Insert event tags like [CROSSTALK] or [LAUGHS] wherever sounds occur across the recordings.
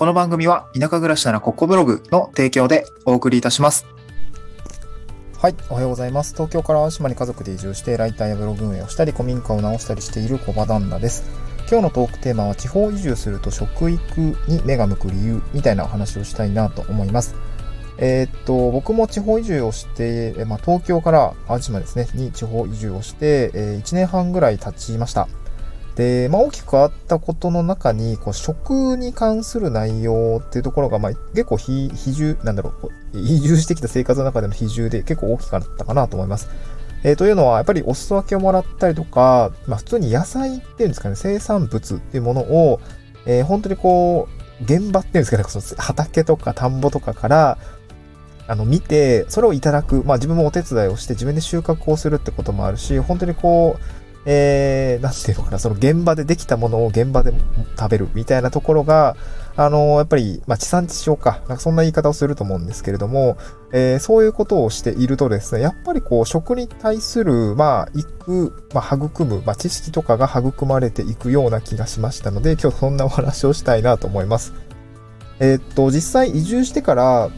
この番組は田舎暮らしならここブログの提供でお送りいたします。はい、おはようございます。東京から淡島に家族で移住して、ライターやブログ運営をしたり、古民家を直したりしている小場旦那です。今日のトークテーマは、地方移住すると食育に目が向く理由みたいなお話をしたいなと思います。えーっと、僕も地方移住をして、まあ、東京から淡島ですね、に地方移住をして、え1年半ぐらい経ちました。で、まあ、大きく変わったことの中に、こう、食に関する内容っていうところが、まあ、結構比、比重、なんだろう、こう移住してきた生活の中での比重で結構大きかったかなと思います。えーというのは、やっぱりお裾分けをもらったりとか、まあ、普通に野菜っていうんですかね、生産物っていうものを、えー本当にこう、現場っていうんですかね、その畑とか田んぼとかから、あの、見て、それをいただく。まあ自分もお手伝いをして自分で収穫をするってこともあるし、本当にこう、えー、なんていうのかな、その現場でできたものを現場で食べるみたいなところが、あのやっぱり、まあ地産地消か、なんかそんな言い方をすると思うんですけれども、えーそういうことをしているとですね、やっぱりこう、食に対する、まあ、育、まあ、育む、まあ、知識とかが育まれていくような気がしましたので、今日そんなお話をしたいなと思います。えーっと、実際移住してから、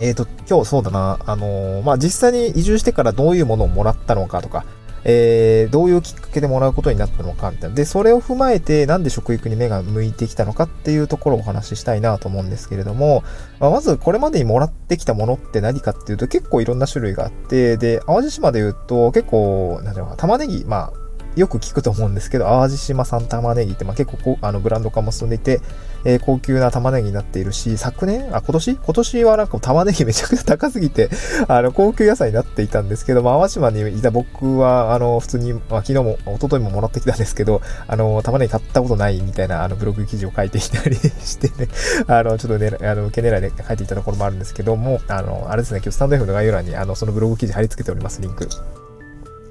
えっ、と、今日そうだな、あのーまあ、実際に移住してからどういうものをもらったのかとか、えー、どういうきっかけでもらうことになったのかみたいな。で、それを踏まえて、なんで食育に目が向いてきたのかっていうところをお話ししたいなと思うんですけれども、まあ、まずこれまでにもらってきたものって何かっていうと結構いろんな種類があって、で、淡路島で言うと結構、なんていうのかな、玉ねぎ、まあ、よく聞くと思うんですけど、淡路島産玉ねぎって、まあ、結構こあのブランド化も進んでいて、えー高級な玉ねぎになっているし、昨年あ、今年？今年はなんか玉ねぎ [LAUGHS] めちゃくちゃ高すぎて、あの、高級野菜になっていたんですけど、まあ、淡島にいた僕は、あの、普通に、まあ、昨日も、一昨日ももらってきたんですけど、あの、玉ねぎ買ったことないみたいな、あの、ブログ記事を書いていたりしてね、[LAUGHS] あの、ちょっとね、あの、受け狙いで書いていたところもあるんですけども、あの、あれですね、今日スタンド F の概要欄に、あの、そのブログ記事貼り付けております、リンク。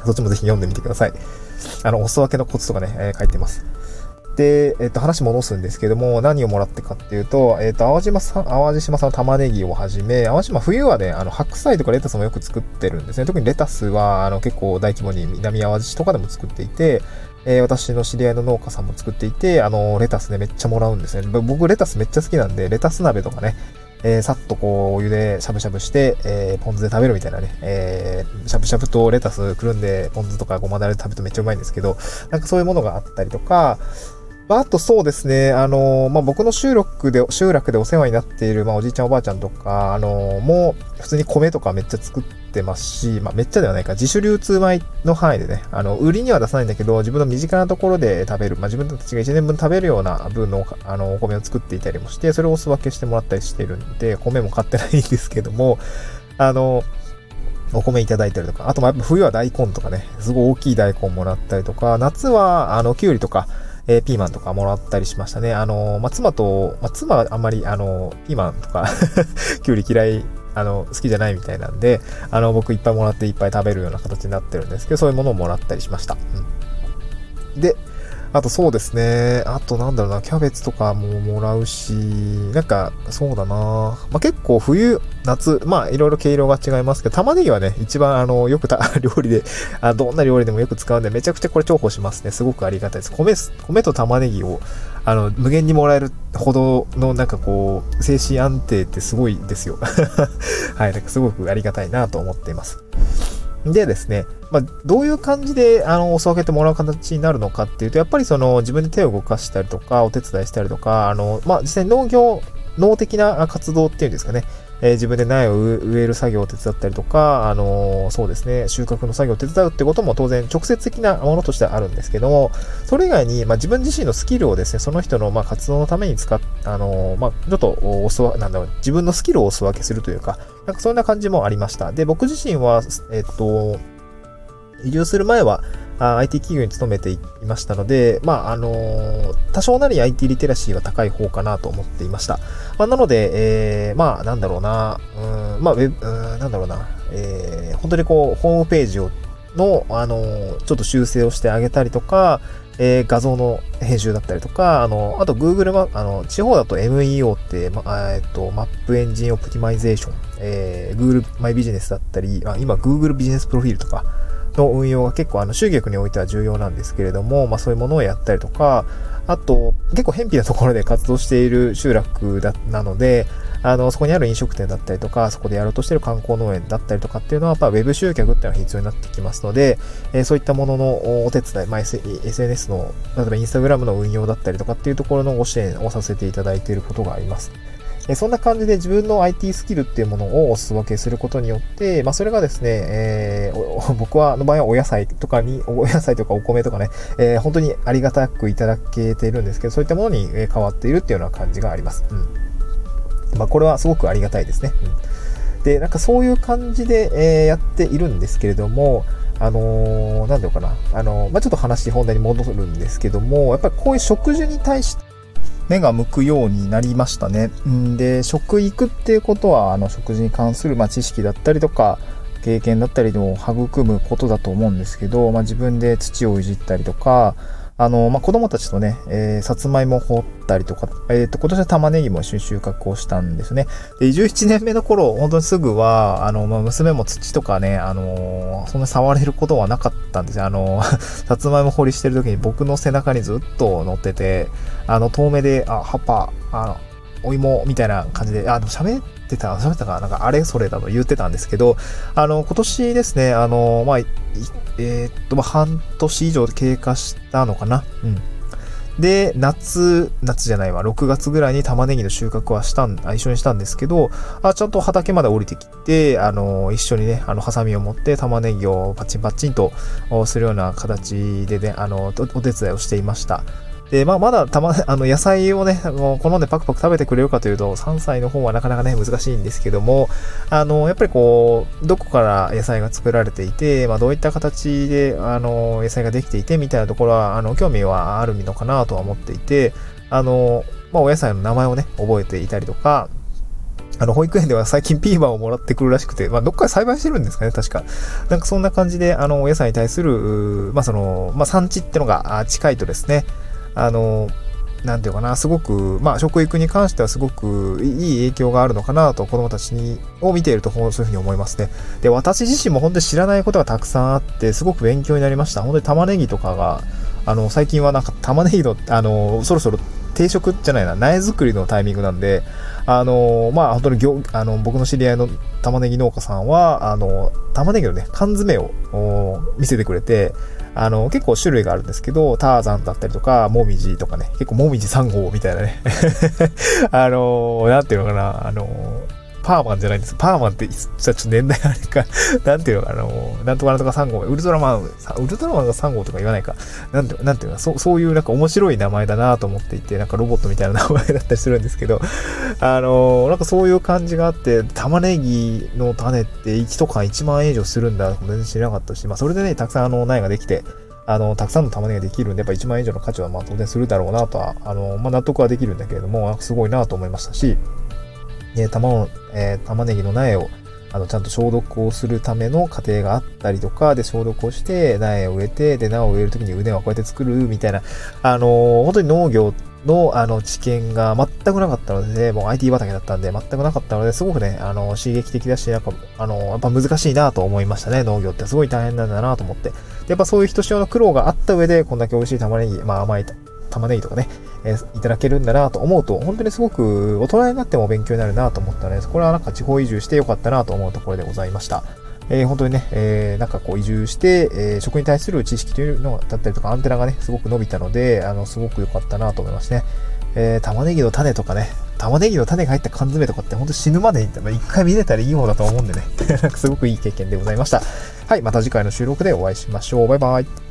そっちもぜひ読んでみてください。あの、お裾分けのコツとかね、えー書いてます。で、えっ、と、話戻すんですけども、何をもらってかっていうと、えっ、と、淡路島さん、淡路島産の玉ねぎをはじめ、淡路島冬はね、あの、白菜とかレタスもよく作ってるんですね。特にレタスは、あの、結構大規模に南淡路市とかでも作っていて、えー私の知り合いの農家さんも作っていて、あの、レタスね、めっちゃもらうんですね。僕、レタスめっちゃ好きなんで、レタス鍋とかね、えーさっとこう、お湯でしゃぶしゃぶして、えーポン酢で食べるみたいなね、えーしゃぶしゃぶとレタスくるんで、ポン酢とかごまだれで食べるとめっちゃうまいんですけど、なんかそういうものがあったりとか、あ、あとそうですね、あのまあ、僕の集落で、集落でお世話になっている、まあ、おじいちゃんおばあちゃんとか、あのもう普通に米とかめっちゃ作ってますし、まあ、めっちゃではないか、自主流通米の範囲でね、あの、売りには出さないんだけど、自分の身近なところで食べる、まあ、自分たちが1年分食べるような分の、あの、お米を作っていたりもして、それをお裾分けしてもらったりしてるんで、米も買ってないんですけども、あの、お米いただいたりとか、あとまやっぱ冬は大根とかね、すごい大きい大根もらったりとか、夏はあの、きゅうりとか、えーピーマンとかもらったりしましたね。あの、まあ、妻と、まあ、妻はあんまり、あの、ピーマンとか、[LAUGHS] きゅうり嫌い、あの、好きじゃないみたいなんで、あの、僕いっぱいもらっていっぱい食べるような形になってるんですけど、そういうものをもらったりしました。うん。で、あとそうですね。あとなんだろうな、キャベツとかももらうし、なんか、そうだな。まあ、結構冬、夏、まあいろいろ毛色が違いますけど、玉ねぎはね、一番あの、よくた、[LAUGHS] 料理で、あどんな料理でもよく使うんで、めちゃくちゃこれ重宝しますね。すごくありがたいです。米、米と玉ねぎを、あの、無限にもらえるほどの、なんかこう、精神安定ってすごいですよ。[LAUGHS] はい、なんかすごくありがたいなと思っています。でですね、まあ、どういう感じで、あの、お裾分けてもらう形になるのかっていうと、やっぱりその、自分で手を動かしたりとか、お手伝いしたりとか、あの、まあ、実際農業、農的な活動っていうんですかね、えー自分で苗を植える作業を手伝ったりとか、あのそうですね、収穫の作業を手伝うってことも当然直接的なものとしてはあるんですけども、それ以外に、まあ、自分自身のスキルをですね、その人の、まあ、活動のために使っ、あのまあ、ちょっとお裾分なんだろう、自分のスキルをお裾分けするというか、なんかそんな感じもありました。で、僕自身は、えっと、移住する前は、IT 企業に勤めていましたので、まあ、あのー多少なり IT リテラシーは高い方かなと思っていました。まあ、なので、えーまあ、なんだろうな、うん、まあ、ウェブ、うん、なんだろうな、えー本当にこう、ホームページを、の、あのーちょっと修正をしてあげたりとか、えー画像の編集だったりとか、あの、あと Google マあの、地方だと MEO って、ま、えっと、 Map Engine Optimization、えー Google マイビジネスだったり、あ今 Google ビジネスプロフィールとか、の運用が結構あの集客においては重要なんですけれども、まあそういうものをやったりとか、あと、結構偏僻なところで活動している集落だなので、あの、そこにある飲食店だったりとか、そこでやろうとしている観光農園だったりとかっていうのは、やっぱ Web 集客っていうのが必要になってきますので、えー、そういったもののお手伝い、まあ、SNS の、例えば Instagram の運用だったりとかっていうところのご支援をさせていただいていることがあります。えそんな感じで自分の IT スキルっていうものをお裾分けすることによって、まあ、それがですね、えー、[LAUGHS] 僕は、の場合はお野菜とかに、お野菜とかお米とかね、えー、本当にありがたくいただけているんですけど、そういったものに変わっているっていうような感じがあります。うん。まあ、これはすごくありがたいですね。うん、で、なんかそういう感じで、えー、やっているんですけれども、あのー、なんだろうかな。あのー、まあ、ちょっと話本題に戻るんですけども、やっぱりこういう食事に対して目が向くようになりましたね。んで、食育っていうことは、あの、食事に関する、まあ、知識だったりとか、経験だったりでも育むことだと思うんですけど、まあ、自分で土をいじったりとか、あの、まあ、子供たちとね、えー、さつまいも掘ったりとか、えっ、ー、と、今年は玉ねぎも収穫をしたんですね。で、17年目の頃、本当にすぐは、あの、まあ、娘も土とかね、あのー、そんな触れることはなかったんですよ。あの、[LAUGHS] さつまいも掘りしてる時に僕の背中にずっと乗ってて、あの、遠目で、あ、葉っぱ、あの、お芋みたいな感じで、あ、でも喋ってた、喋ったかなんかあれ？それだと言ってたんですけど、あの、今年ですね、あの、まあ、えー、っと、まあ、半年以上経過したのかな？うん。で、夏、夏じゃないわ、6月ぐらいに玉ねぎの収穫はしたん、一緒にしたんですけど、あ、ちゃんと畑まで降りてきて、あの、一緒にね、あの、ハサミを持って玉ねぎをパチンパチンとするような形でね、あの、お手伝いをしていました。で、まあ、まだたま、[LAUGHS] あの、野菜をね、もう好んでパクパク食べてくれるかというと、3歳の方はなかなかね、難しいんですけども、あの、やっぱりこう、どこから野菜が作られていて、まあ、どういった形で、あの、野菜ができていて、みたいなところは、あの、興味はあるのかなとは思っていて、あの、まあ、お野菜の名前をね、覚えていたりとか、あの、保育園では最近ピーマンをもらってくるらしくて、まあ、どっかで栽培してるんですかね、確か。なんかそんな感じで、あの、お野菜に対する、まあ、その、まあ、産地ってのが近いとですね、あの、なんていうかな、すごく、まあ、食育に関してはすごくいい影響があるのかなと、子供たちに、を見ていると、そういうふうに思いますね。で、私自身も本当に知らないことがたくさんあって、すごく勉強になりました。本当に玉ねぎとかが、あの、最近はなんか玉ねぎの、あの、そろそろ定食じゃないな、苗作りのタイミングなんで、あの、まあ、本当に業、あの、僕の知り合いの玉ねぎ農家さんは、あの、玉ねぎのね、缶詰を見せてくれて、あの、結構種類があるんですけど、ターザンだったりとか、モミジとかね、結構モミジ3号みたいなね。[LAUGHS] あの、なんていうのかな、あの、パーマンじゃないんです。パーマンって、ちょっと年代あれか、[LAUGHS] なんていうのかな、もう、なんとかなんとか3号、ウルトラマン、ウルトラマンが3号とか言わないか、なんて、なんていうのそう、そういうなんか面白い名前だなと思っていて、なんかロボットみたいな名前だったりするんですけど、あのなんかそういう感じがあって、玉ねぎの種って1とか1万円以上するんだ、全然知らなかったし、まあそれでね、たくさんあの苗ができて、あの、たくさんの玉ねぎができるんで、やっぱ1万円以上の価値はまあ当然するだろうなとは、あの、まあ納得はできるんだけれども、すごいなと思いましたし、ね、玉をえー、玉ねぎの苗を、あの、ちゃんと消毒をするための過程があったりとか、で、消毒をして、苗を植えて、で、苗を植えるときに畝はこうやって作る、みたいな、あのー、本当に農業の、あの、知見が全くなかったので、もう IT 畑だったんで、全くなかったので、すごくね、あの、刺激的だし、なんか、あの、やっぱ難しいなと思いましたね、農業って。すごい大変なんだなと思って。やっぱそういう人しおの苦労があった上で、こんだけ美味しい玉ねぎ、まあ甘い玉ねぎとかね、えー、いただけるんだなと思うと、本当にすごく大人になっても勉強になるなと思ったので、これはなんか地方移住してよかったなと思うところでございました。えー、本当にね、えー、なんかこう移住して、えー、食に対する知識というのだったりとか、アンテナがね、すごく伸びたので、あの、すごく良かったなと思いますね。えー、玉ねぎの種とかね、玉ねぎの種が入った缶詰とかって本当死ぬまでに一回見れたらいい方だと思うんでね、[LAUGHS] すごくいい経験でございました。はい、また次回の収録でお会いしましょう。バイバイ。